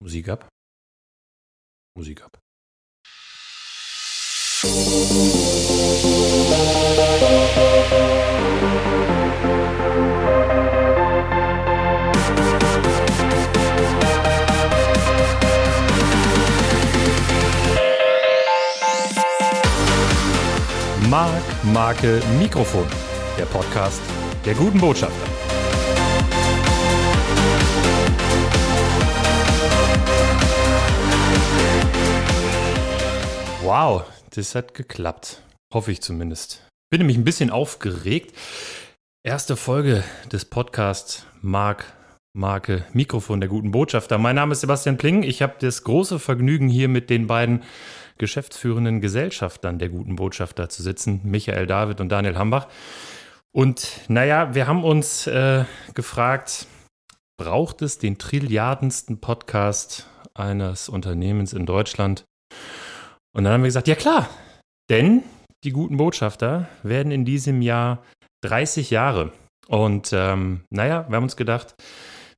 Musik ab. Musik ab. Mark, Marke, Mikrofon. Der Podcast der guten Botschafter. Wow, das hat geklappt. Hoffe ich zumindest. Bin nämlich ein bisschen aufgeregt. Erste Folge des Podcasts Mark, Marke, Mikrofon der guten Botschafter. Mein Name ist Sebastian Pling. Ich habe das große Vergnügen, hier mit den beiden geschäftsführenden Gesellschaftern der guten Botschafter zu sitzen, Michael David und Daniel Hambach. Und naja, wir haben uns äh, gefragt, braucht es den trilliardensten Podcast eines Unternehmens in Deutschland? Und dann haben wir gesagt, ja klar, denn die guten Botschafter werden in diesem Jahr 30 Jahre. Und ähm, naja, wir haben uns gedacht,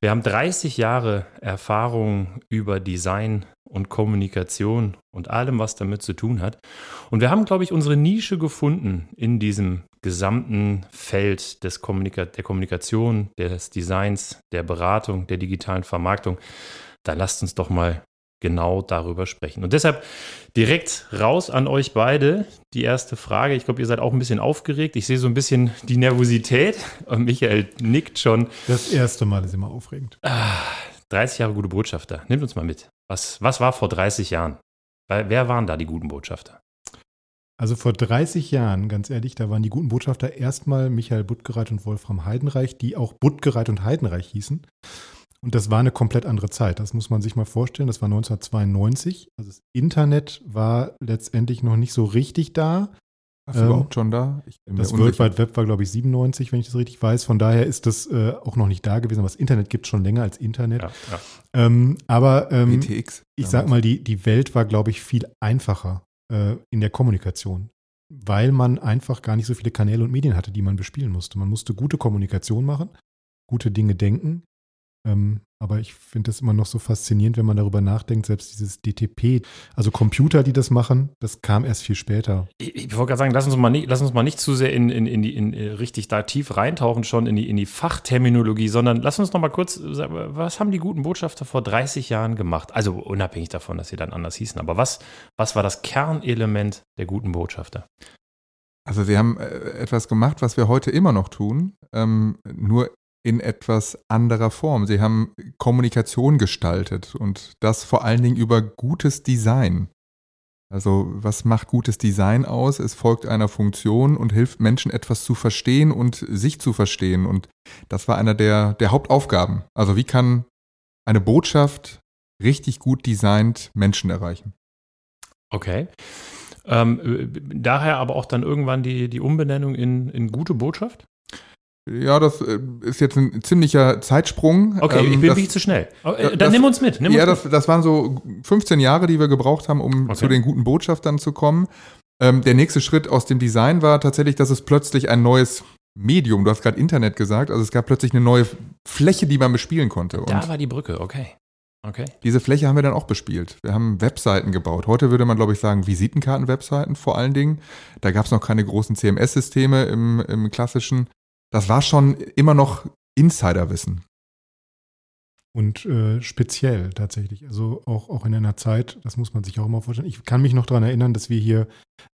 wir haben 30 Jahre Erfahrung über Design und Kommunikation und allem, was damit zu tun hat. Und wir haben, glaube ich, unsere Nische gefunden in diesem gesamten Feld des Kommunika der Kommunikation, des Designs, der Beratung, der digitalen Vermarktung. Da lasst uns doch mal genau darüber sprechen. Und deshalb direkt raus an euch beide. Die erste Frage. Ich glaube, ihr seid auch ein bisschen aufgeregt. Ich sehe so ein bisschen die Nervosität. Und Michael nickt schon. Das erste Mal ist immer aufregend. 30 Jahre gute Botschafter. Nimmt uns mal mit. Was, was war vor 30 Jahren? Wer waren da die guten Botschafter? Also vor 30 Jahren, ganz ehrlich, da waren die guten Botschafter erstmal Michael Buttgereit und Wolfram Heidenreich, die auch Buttgereit und Heidenreich hießen. Und das war eine komplett andere Zeit. Das muss man sich mal vorstellen. Das war 1992. Also das Internet war letztendlich noch nicht so richtig da. Was ähm, überhaupt schon da? das World Wide Web war, glaube ich, 97, wenn ich das richtig weiß. Von daher ist das äh, auch noch nicht da gewesen. Aber das Internet gibt es schon länger als Internet. Ja, ja. Ähm, aber ähm, BTX, ich sag mal, die, die Welt war, glaube ich, viel einfacher äh, in der Kommunikation. Weil man einfach gar nicht so viele Kanäle und Medien hatte, die man bespielen musste. Man musste gute Kommunikation machen, gute Dinge denken, ähm, aber ich finde das immer noch so faszinierend, wenn man darüber nachdenkt, selbst dieses DTP, also Computer, die das machen, das kam erst viel später. Ich, ich wollte gerade sagen, lass uns mal nicht, lass uns mal nicht zu sehr in, in, in die, in, äh, richtig da tief reintauchen, schon in die, in die Fachterminologie, sondern lass uns noch mal kurz, was haben die guten Botschafter vor 30 Jahren gemacht? Also unabhängig davon, dass sie dann anders hießen, aber was, was war das Kernelement der guten Botschafter? Also sie haben äh, etwas gemacht, was wir heute immer noch tun, ähm, nur in etwas anderer Form. Sie haben Kommunikation gestaltet und das vor allen Dingen über gutes Design. Also was macht gutes Design aus? Es folgt einer Funktion und hilft Menschen etwas zu verstehen und sich zu verstehen. Und das war einer der, der Hauptaufgaben. Also wie kann eine Botschaft richtig gut designt Menschen erreichen? Okay. Ähm, daher aber auch dann irgendwann die, die Umbenennung in, in gute Botschaft? Ja, das äh, ist jetzt ein ziemlicher Zeitsprung. Okay, ähm, ich bin wirklich zu schnell. Äh, dann das, nimm uns mit. Nimm ja, uns das, das waren so 15 Jahre, die wir gebraucht haben, um okay. zu den guten Botschaftern zu kommen. Ähm, der nächste Schritt aus dem Design war tatsächlich, dass es plötzlich ein neues Medium, du hast gerade Internet gesagt, also es gab plötzlich eine neue Fläche, die man bespielen konnte. da war die Brücke, okay. Okay. Diese Fläche haben wir dann auch bespielt. Wir haben Webseiten gebaut. Heute würde man, glaube ich, sagen, Visitenkarten-Webseiten vor allen Dingen. Da gab es noch keine großen CMS-Systeme im, im klassischen das war schon immer noch Insiderwissen. Und äh, speziell tatsächlich. Also auch, auch in einer Zeit, das muss man sich auch immer vorstellen. Ich kann mich noch daran erinnern, dass wir hier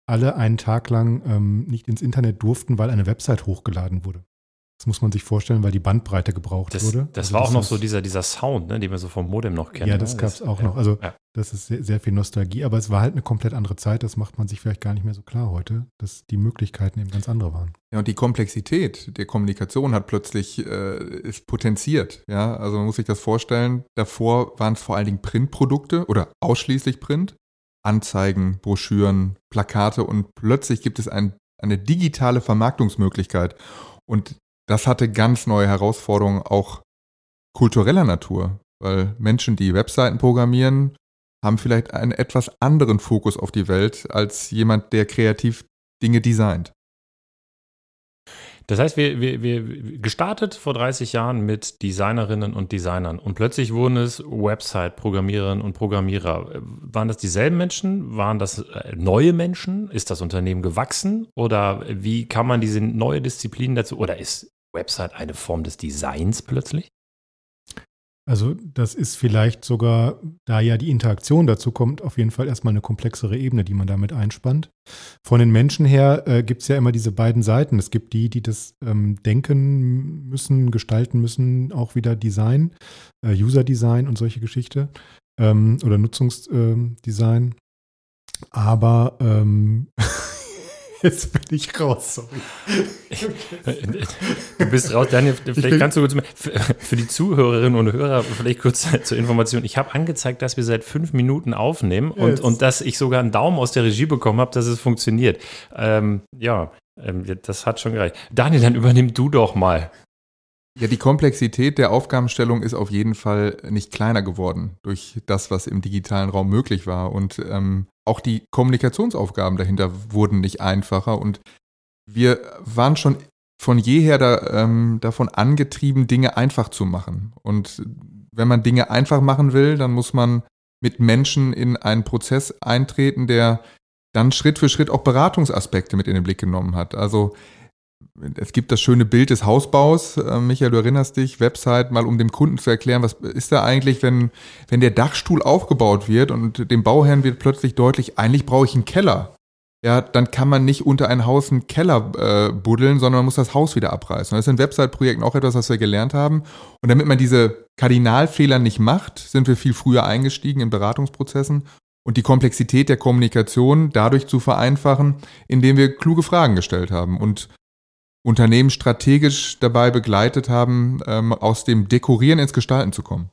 alle einen Tag lang ähm, nicht ins Internet durften, weil eine Website hochgeladen wurde. Das muss man sich vorstellen, weil die Bandbreite gebraucht das, wurde. Das also war das auch noch so dieser, dieser Sound, ne, den wir so vom Modem noch kennen. Ja, das ne? gab es auch ja, noch. Also ja. das ist sehr, sehr, viel Nostalgie, aber es war halt eine komplett andere Zeit. Das macht man sich vielleicht gar nicht mehr so klar heute, dass die Möglichkeiten eben ganz andere waren. Ja, und die Komplexität der Kommunikation hat plötzlich äh, ist potenziert. Ja, also man muss sich das vorstellen. Davor waren es vor allen Dingen Printprodukte oder ausschließlich Print, Anzeigen, Broschüren, Plakate und plötzlich gibt es ein, eine digitale Vermarktungsmöglichkeit. Und das hatte ganz neue Herausforderungen auch kultureller Natur, weil Menschen, die Webseiten programmieren, haben vielleicht einen etwas anderen Fokus auf die Welt als jemand, der kreativ Dinge designt. Das heißt, wir, wir, wir gestartet vor 30 Jahren mit Designerinnen und Designern und plötzlich wurden es Website-Programmiererinnen und Programmierer. Waren das dieselben Menschen? Waren das äh, neue Menschen? Ist das Unternehmen gewachsen? Oder wie kann man diese neue Disziplin dazu? Oder ist Website eine Form des Designs plötzlich? Also das ist vielleicht sogar, da ja die Interaktion dazu kommt, auf jeden Fall erstmal eine komplexere Ebene, die man damit einspannt. Von den Menschen her äh, gibt es ja immer diese beiden Seiten. Es gibt die, die das ähm, denken müssen, gestalten müssen, auch wieder Design, äh, User-Design und solche Geschichte ähm, oder Nutzungsdesign. Ähm, Aber ähm, Jetzt bin ich raus, sorry. Du bist raus, Daniel. Vielleicht kannst du kurz für die Zuhörerinnen und Hörer vielleicht kurz zur Information. Ich habe angezeigt, dass wir seit fünf Minuten aufnehmen und, und dass ich sogar einen Daumen aus der Regie bekommen habe, dass es funktioniert. Ähm, ja, ähm, das hat schon gereicht. Daniel, dann übernimm du doch mal. Ja, die Komplexität der Aufgabenstellung ist auf jeden Fall nicht kleiner geworden durch das, was im digitalen Raum möglich war. Und ähm, auch die Kommunikationsaufgaben dahinter wurden nicht einfacher. Und wir waren schon von jeher da, ähm, davon angetrieben, Dinge einfach zu machen. Und wenn man Dinge einfach machen will, dann muss man mit Menschen in einen Prozess eintreten, der dann Schritt für Schritt auch Beratungsaspekte mit in den Blick genommen hat. Also es gibt das schöne Bild des Hausbaus. Äh, Michael, du erinnerst dich, Website, mal um dem Kunden zu erklären, was ist da eigentlich, wenn, wenn der Dachstuhl aufgebaut wird und dem Bauherrn wird plötzlich deutlich, eigentlich brauche ich einen Keller. Ja, dann kann man nicht unter ein Haus einen Keller äh, buddeln, sondern man muss das Haus wieder abreißen. das ist in Website-Projekten auch etwas, was wir gelernt haben. Und damit man diese Kardinalfehler nicht macht, sind wir viel früher eingestiegen in Beratungsprozessen und die Komplexität der Kommunikation dadurch zu vereinfachen, indem wir kluge Fragen gestellt haben und Unternehmen strategisch dabei begleitet haben, ähm, aus dem Dekorieren ins Gestalten zu kommen.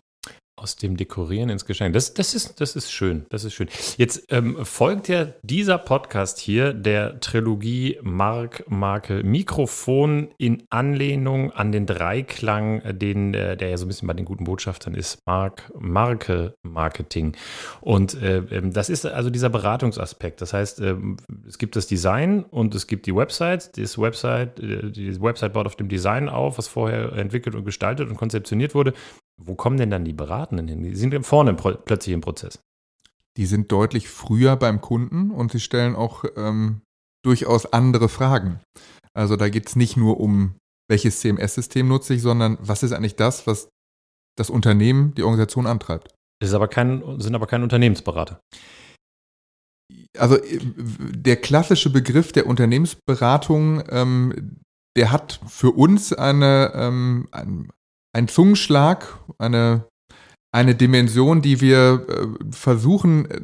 Aus dem Dekorieren ins Geschenk. Das, das, ist, das ist schön. Das ist schön. Jetzt ähm, folgt ja dieser Podcast hier der Trilogie Mark, Marke, Mikrofon in Anlehnung an den Dreiklang, den, der, der ja so ein bisschen bei den guten Botschaftern ist. Mark, Marke, Marketing. Und äh, ähm, das ist also dieser Beratungsaspekt. Das heißt, äh, es gibt das Design und es gibt die Website. Das Website, äh, die Website baut auf dem Design auf, was vorher entwickelt und gestaltet und konzeptioniert wurde. Wo kommen denn dann die Beratenden hin? Die sind vorne plötzlich im Prozess. Die sind deutlich früher beim Kunden und sie stellen auch ähm, durchaus andere Fragen. Also da geht es nicht nur um, welches CMS-System nutze ich, sondern was ist eigentlich das, was das Unternehmen, die Organisation antreibt. Ist aber kein, sind aber keine Unternehmensberater. Also äh, der klassische Begriff der Unternehmensberatung, ähm, der hat für uns eine, ähm, ein, ein Zungenschlag, eine, eine Dimension, die wir äh, versuchen, äh,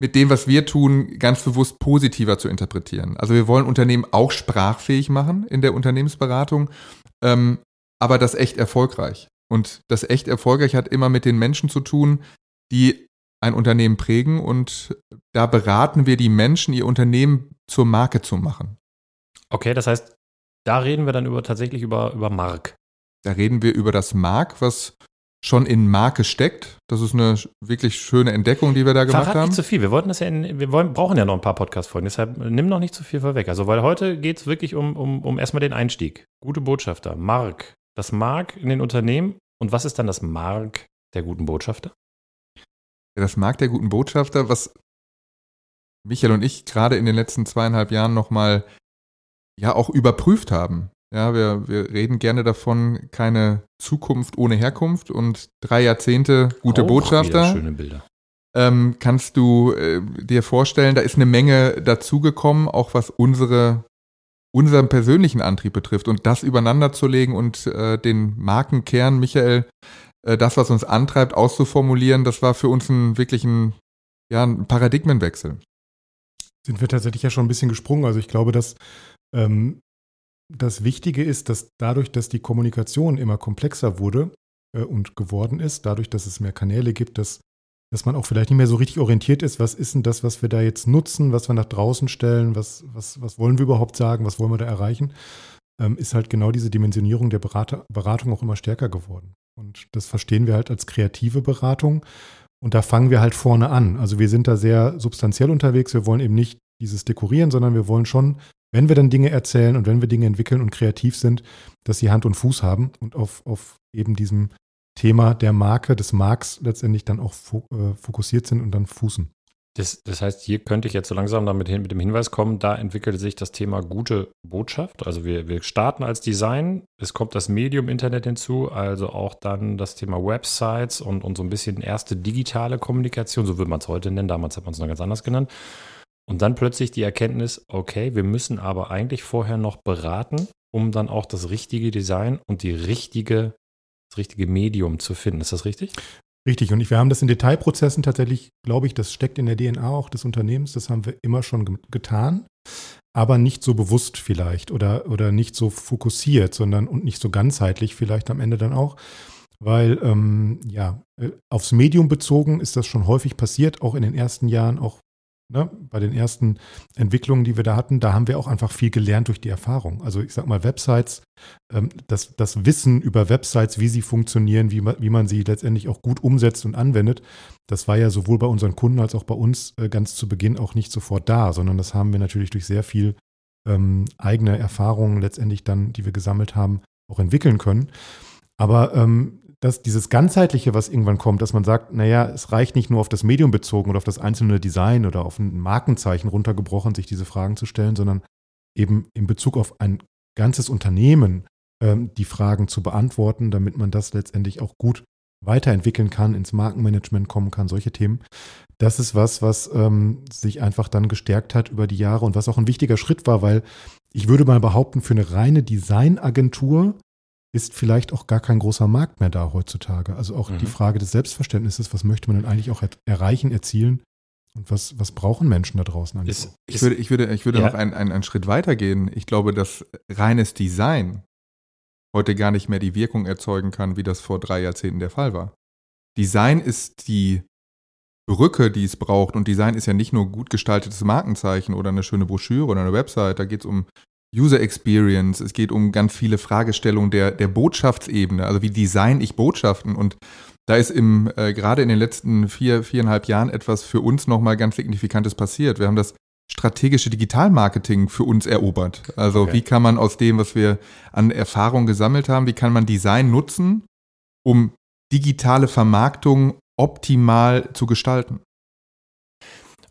mit dem, was wir tun, ganz bewusst positiver zu interpretieren. Also wir wollen Unternehmen auch sprachfähig machen in der Unternehmensberatung, ähm, aber das echt erfolgreich. Und das echt erfolgreich hat immer mit den Menschen zu tun, die ein Unternehmen prägen und da beraten wir die Menschen, ihr Unternehmen zur Marke zu machen. Okay, das heißt, da reden wir dann über tatsächlich über, über Mark. Da reden wir über das Mark, was schon in Marke steckt. Das ist eine wirklich schöne Entdeckung, die wir da gemacht Verrat haben. nicht zu viel. Wir wollten das ja in, wir wollen, brauchen ja noch ein paar Podcast-Folgen. Deshalb nimm noch nicht zu viel vorweg. Also, weil heute geht es wirklich um, um, um erstmal den Einstieg. Gute Botschafter, Mark. Das Mark in den Unternehmen. Und was ist dann das Mark der guten Botschafter? Ja, das Mark der guten Botschafter, was Michael und ich gerade in den letzten zweieinhalb Jahren nochmal ja auch überprüft haben. Ja, wir, wir reden gerne davon, keine Zukunft ohne Herkunft und drei Jahrzehnte gute Auch Botschafter. Schöne Bilder. Ähm, kannst du äh, dir vorstellen, da ist eine Menge dazugekommen, auch was unsere, unseren persönlichen Antrieb betrifft und das übereinander zu legen und äh, den Markenkern, Michael, äh, das, was uns antreibt, auszuformulieren, das war für uns ein wirklich ein, ja, ein Paradigmenwechsel. Sind wir tatsächlich ja schon ein bisschen gesprungen. Also ich glaube, dass ähm, das Wichtige ist, dass dadurch, dass die Kommunikation immer komplexer wurde äh, und geworden ist, dadurch, dass es mehr Kanäle gibt, dass, dass man auch vielleicht nicht mehr so richtig orientiert ist, was ist denn das, was wir da jetzt nutzen, was wir nach draußen stellen, was, was, was wollen wir überhaupt sagen, was wollen wir da erreichen, ähm, ist halt genau diese Dimensionierung der Berater, Beratung auch immer stärker geworden. Und das verstehen wir halt als kreative Beratung. Und da fangen wir halt vorne an. Also wir sind da sehr substanziell unterwegs. Wir wollen eben nicht dieses Dekorieren, sondern wir wollen schon wenn wir dann Dinge erzählen und wenn wir Dinge entwickeln und kreativ sind, dass sie Hand und Fuß haben und auf, auf eben diesem Thema der Marke, des Marks letztendlich dann auch äh, fokussiert sind und dann fußen. Das, das, heißt, hier könnte ich jetzt so langsam damit hin, mit dem Hinweis kommen, da entwickelt sich das Thema gute Botschaft. Also wir, wir starten als Design, es kommt das Medium Internet hinzu, also auch dann das Thema Websites und, und so ein bisschen erste digitale Kommunikation, so würde man es heute nennen, damals hat man es noch ganz anders genannt. Und dann plötzlich die Erkenntnis, okay, wir müssen aber eigentlich vorher noch beraten, um dann auch das richtige Design und die richtige, das richtige Medium zu finden. Ist das richtig? Richtig, und wir haben das in Detailprozessen tatsächlich, glaube ich, das steckt in der DNA auch des Unternehmens, das haben wir immer schon getan, aber nicht so bewusst vielleicht oder, oder nicht so fokussiert, sondern und nicht so ganzheitlich vielleicht am Ende dann auch, weil ähm, ja, äh, aufs Medium bezogen ist das schon häufig passiert, auch in den ersten Jahren, auch ne, bei den ersten Entwicklungen, die wir da hatten, da haben wir auch einfach viel gelernt durch die Erfahrung. Also ich sag mal, Websites, ähm, das, das Wissen über Websites, wie sie funktionieren, wie man, wie man sie letztendlich auch gut umsetzt und anwendet, das war ja sowohl bei unseren Kunden als auch bei uns äh, ganz zu Beginn auch nicht sofort da, sondern das haben wir natürlich durch sehr viel ähm, eigene Erfahrungen letztendlich dann, die wir gesammelt haben, auch entwickeln können. Aber ähm, dass dieses Ganzheitliche, was irgendwann kommt, dass man sagt, naja, es reicht nicht nur auf das Medium bezogen oder auf das einzelne Design oder auf ein Markenzeichen runtergebrochen, sich diese Fragen zu stellen, sondern eben in Bezug auf ein ganzes Unternehmen ähm, die Fragen zu beantworten, damit man das letztendlich auch gut weiterentwickeln kann, ins Markenmanagement kommen kann, solche Themen. Das ist was, was ähm, sich einfach dann gestärkt hat über die Jahre und was auch ein wichtiger Schritt war, weil ich würde mal behaupten, für eine reine Designagentur ist vielleicht auch gar kein großer Markt mehr da heutzutage. Also auch mhm. die Frage des Selbstverständnisses, was möchte man denn eigentlich auch erreichen, erzielen und was, was brauchen Menschen da draußen eigentlich? Ist, ich würde, ich würde, ich würde ja. noch einen, einen, einen Schritt weiter gehen. Ich glaube, dass reines Design heute gar nicht mehr die Wirkung erzeugen kann, wie das vor drei Jahrzehnten der Fall war. Design ist die Brücke, die es braucht. Und Design ist ja nicht nur gut gestaltetes Markenzeichen oder eine schöne Broschüre oder eine Website. Da geht es um User Experience, es geht um ganz viele Fragestellungen der, der Botschaftsebene, also wie design ich Botschaften und da ist im, äh, gerade in den letzten vier, viereinhalb Jahren etwas für uns nochmal ganz Signifikantes passiert. Wir haben das strategische Digitalmarketing für uns erobert. Also okay. wie kann man aus dem, was wir an Erfahrung gesammelt haben, wie kann man Design nutzen, um digitale Vermarktung optimal zu gestalten?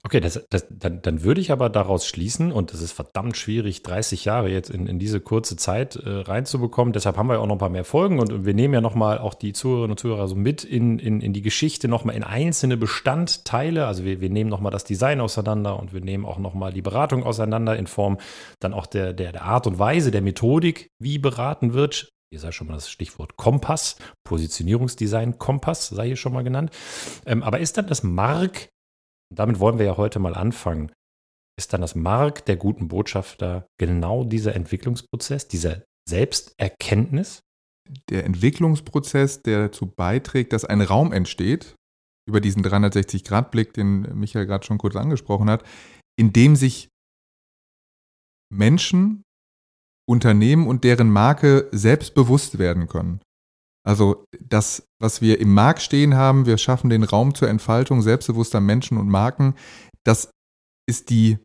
Okay, das, das, dann, dann würde ich aber daraus schließen, und es ist verdammt schwierig, 30 Jahre jetzt in, in diese kurze Zeit äh, reinzubekommen. Deshalb haben wir ja auch noch ein paar mehr Folgen und, und wir nehmen ja nochmal auch die Zuhörerinnen und Zuhörer so mit in, in, in die Geschichte, nochmal in einzelne Bestandteile. Also wir, wir nehmen nochmal das Design auseinander und wir nehmen auch nochmal die Beratung auseinander in Form dann auch der, der, der Art und Weise, der Methodik, wie beraten wird. Hier sei schon mal das Stichwort Kompass, Positionierungsdesign Kompass sei hier schon mal genannt. Ähm, aber ist dann das Mark und damit wollen wir ja heute mal anfangen. Ist dann das Mark der guten Botschafter genau dieser Entwicklungsprozess, dieser Selbsterkenntnis? Der Entwicklungsprozess, der dazu beiträgt, dass ein Raum entsteht, über diesen 360-Grad-Blick, den Michael gerade schon kurz angesprochen hat, in dem sich Menschen, Unternehmen und deren Marke selbstbewusst werden können. Also das, was wir im Markt stehen haben, wir schaffen den Raum zur Entfaltung selbstbewusster Menschen und Marken, das ist die,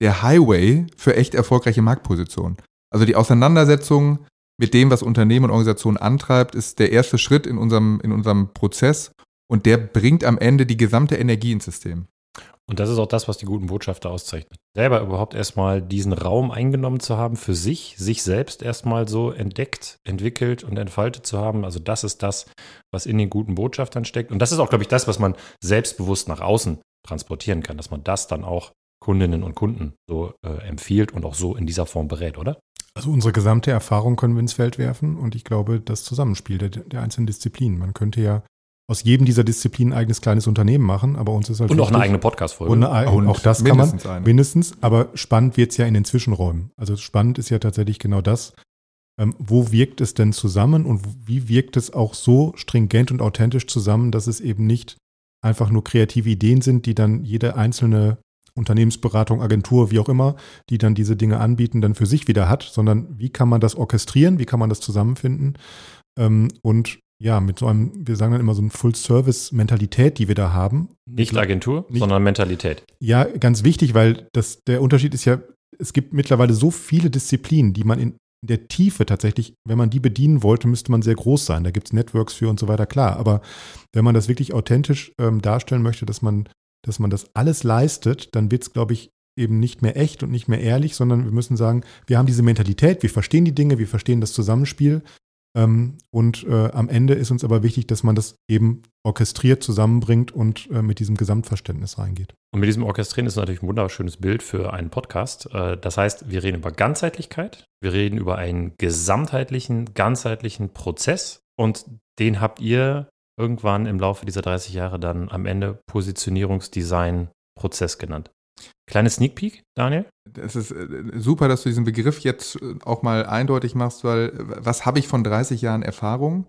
der Highway für echt erfolgreiche Marktpositionen. Also die Auseinandersetzung mit dem, was Unternehmen und Organisationen antreibt, ist der erste Schritt in unserem, in unserem Prozess und der bringt am Ende die gesamte Energie ins System. Und das ist auch das, was die guten Botschafter auszeichnet. Selber überhaupt erstmal diesen Raum eingenommen zu haben für sich, sich selbst erstmal so entdeckt, entwickelt und entfaltet zu haben. Also das ist das, was in den guten Botschaftern steckt. Und das ist auch, glaube ich, das, was man selbstbewusst nach außen transportieren kann, dass man das dann auch Kundinnen und Kunden so äh, empfiehlt und auch so in dieser Form berät, oder? Also unsere gesamte Erfahrung können wir ins Feld werfen und ich glaube, das Zusammenspiel der, der einzelnen Disziplinen. Man könnte ja aus jedem dieser Disziplinen ein eigenes kleines Unternehmen machen, aber uns ist halt Und auch eine eigene Podcast-Folge. Und, eine, und auch das kann man eine. mindestens, aber spannend wird es ja in den Zwischenräumen. Also spannend ist ja tatsächlich genau das, ähm, wo wirkt es denn zusammen und wie wirkt es auch so stringent und authentisch zusammen, dass es eben nicht einfach nur kreative Ideen sind, die dann jede einzelne Unternehmensberatung, Agentur, wie auch immer, die dann diese Dinge anbieten, dann für sich wieder hat, sondern wie kann man das orchestrieren, wie kann man das zusammenfinden ähm, und ja, mit so einem, wir sagen dann immer so eine Full-Service-Mentalität, die wir da haben. Nicht Agentur, nicht, sondern Mentalität. Ja, ganz wichtig, weil das, der Unterschied ist ja, es gibt mittlerweile so viele Disziplinen, die man in der Tiefe tatsächlich, wenn man die bedienen wollte, müsste man sehr groß sein. Da gibt es Networks für und so weiter, klar. Aber wenn man das wirklich authentisch ähm, darstellen möchte, dass man, dass man das alles leistet, dann wird es, glaube ich, eben nicht mehr echt und nicht mehr ehrlich, sondern wir müssen sagen, wir haben diese Mentalität, wir verstehen die Dinge, wir verstehen das Zusammenspiel. Ähm, und äh, am Ende ist uns aber wichtig, dass man das eben orchestriert zusammenbringt und äh, mit diesem Gesamtverständnis reingeht. Und mit diesem Orchestrieren ist natürlich ein wunderschönes Bild für einen Podcast. Äh, das heißt, wir reden über Ganzheitlichkeit, wir reden über einen gesamtheitlichen, ganzheitlichen Prozess und den habt ihr irgendwann im Laufe dieser 30 Jahre dann am Ende Positionierungsdesign-Prozess genannt. Kleine Sneak Peek, Daniel? Es ist äh, super, dass du diesen Begriff jetzt äh, auch mal eindeutig machst, weil äh, was habe ich von 30 Jahren Erfahrung?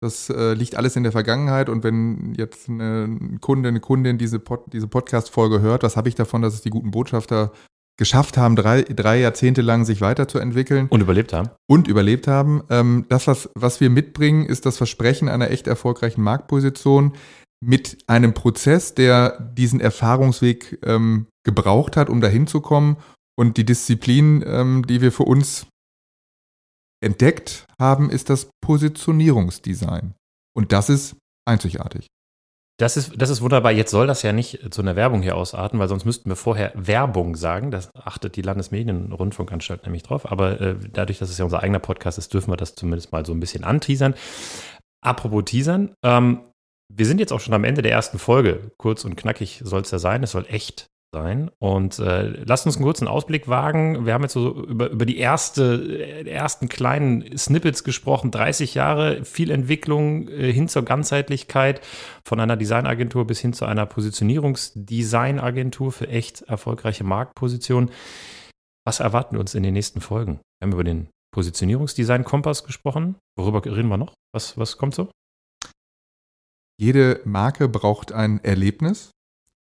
Das äh, liegt alles in der Vergangenheit und wenn jetzt ein Kunde, eine Kundin diese, Pod, diese Podcast-Folge hört, was habe ich davon, dass es die guten Botschafter geschafft haben, drei, drei Jahrzehnte lang sich weiterzuentwickeln. Und überlebt haben. Und überlebt haben. Ähm, das, was, was wir mitbringen, ist das Versprechen einer echt erfolgreichen Marktposition, mit einem Prozess, der diesen Erfahrungsweg ähm, gebraucht hat, um dahin zu kommen. Und die Disziplin, ähm, die wir für uns entdeckt haben, ist das Positionierungsdesign. Und das ist einzigartig. Das ist, das ist wunderbar. Jetzt soll das ja nicht zu einer Werbung hier ausarten, weil sonst müssten wir vorher Werbung sagen. Das achtet die Landesmedienrundfunkanstalt nämlich drauf. Aber äh, dadurch, dass es ja unser eigener Podcast ist, dürfen wir das zumindest mal so ein bisschen anteasern. Apropos teasern, ähm, wir sind jetzt auch schon am Ende der ersten Folge. Kurz und knackig soll es ja sein. Es soll echt sein. Und äh, lasst uns einen kurzen Ausblick wagen. Wir haben jetzt so über, über die erste, äh, ersten kleinen Snippets gesprochen. 30 Jahre, viel Entwicklung äh, hin zur Ganzheitlichkeit von einer Designagentur bis hin zu einer Positionierungsdesignagentur für echt erfolgreiche Marktpositionen. Was erwarten wir uns in den nächsten Folgen? Wir haben über den Positionierungsdesign-Kompass gesprochen. Worüber reden wir noch? Was, was kommt so? Jede Marke braucht ein Erlebnis.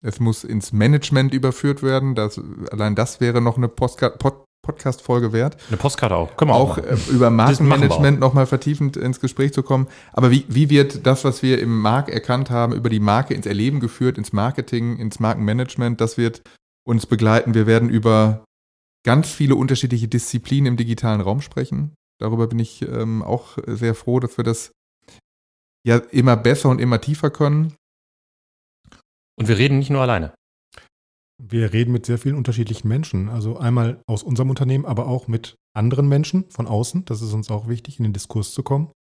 Es muss ins Management überführt werden. Das, allein das wäre noch eine Postka Pod Podcast-Folge wert. Eine Postkarte auch. Können wir auch, auch äh, über Markenmanagement nochmal vertiefend ins Gespräch zu kommen. Aber wie, wie wird das, was wir im Markt erkannt haben, über die Marke ins Erleben geführt, ins Marketing, ins Markenmanagement, das wird uns begleiten. Wir werden über ganz viele unterschiedliche Disziplinen im digitalen Raum sprechen. Darüber bin ich ähm, auch sehr froh, dass wir das ja immer besser und immer tiefer können. Und wir reden nicht nur alleine. Wir reden mit sehr vielen unterschiedlichen Menschen. Also einmal aus unserem Unternehmen, aber auch mit anderen Menschen von außen. Das ist uns auch wichtig, in den Diskurs zu kommen.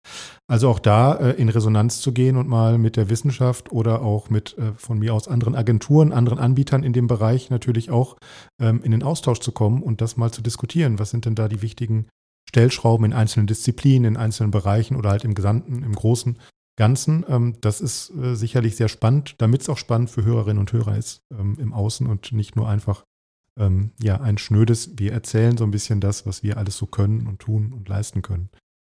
Also auch da äh, in Resonanz zu gehen und mal mit der Wissenschaft oder auch mit äh, von mir aus anderen Agenturen, anderen Anbietern in dem Bereich natürlich auch ähm, in den Austausch zu kommen und das mal zu diskutieren. Was sind denn da die wichtigen Stellschrauben in einzelnen Disziplinen, in einzelnen Bereichen oder halt im Gesamten, im Großen, Ganzen. Ähm, das ist äh, sicherlich sehr spannend, damit es auch spannend für Hörerinnen und Hörer ist ähm, im Außen und nicht nur einfach ähm, ja ein schnödes, wir erzählen so ein bisschen das, was wir alles so können und tun und leisten können.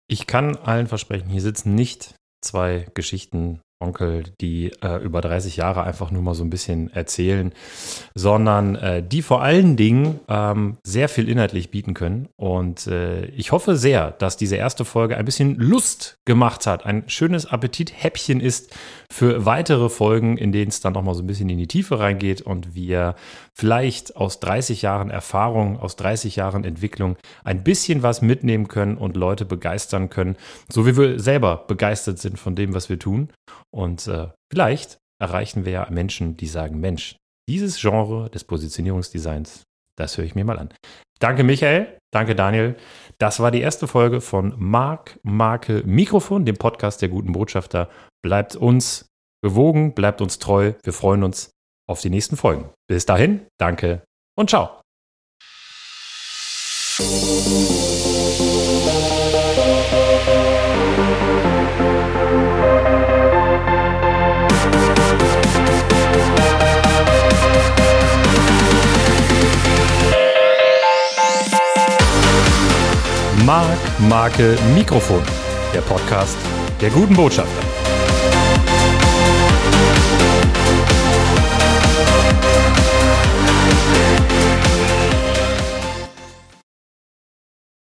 Ich kann allen versprechen, hier sitzen nicht zwei Geschichten Onkel, die äh, über 30 Jahre einfach nur mal so ein bisschen erzählen, sondern äh, die vor allen Dingen ähm, sehr viel inhaltlich bieten können. Und äh, ich hoffe sehr, dass diese erste Folge ein bisschen Lust gemacht hat, ein schönes Appetithäppchen ist für weitere Folgen, in denen es dann noch mal so ein bisschen in die Tiefe reingeht und wir vielleicht aus 30 Jahren Erfahrung, aus 30 Jahren Entwicklung ein bisschen was mitnehmen können und Leute begeistern können, so wie wir selber begeistert sind von dem, was wir tun. Und äh, vielleicht erreichen wir ja Menschen, die sagen, Mensch, dieses Genre des Positionierungsdesigns, das höre ich mir mal an. Danke Michael, danke Daniel. Das war die erste Folge von Mark Marke Mikrofon, dem Podcast der guten Botschafter. Bleibt uns gewogen, bleibt uns treu. Wir freuen uns auf die nächsten Folgen. Bis dahin, danke und ciao. Mark Marke Mikrofon, der Podcast der guten Botschafter.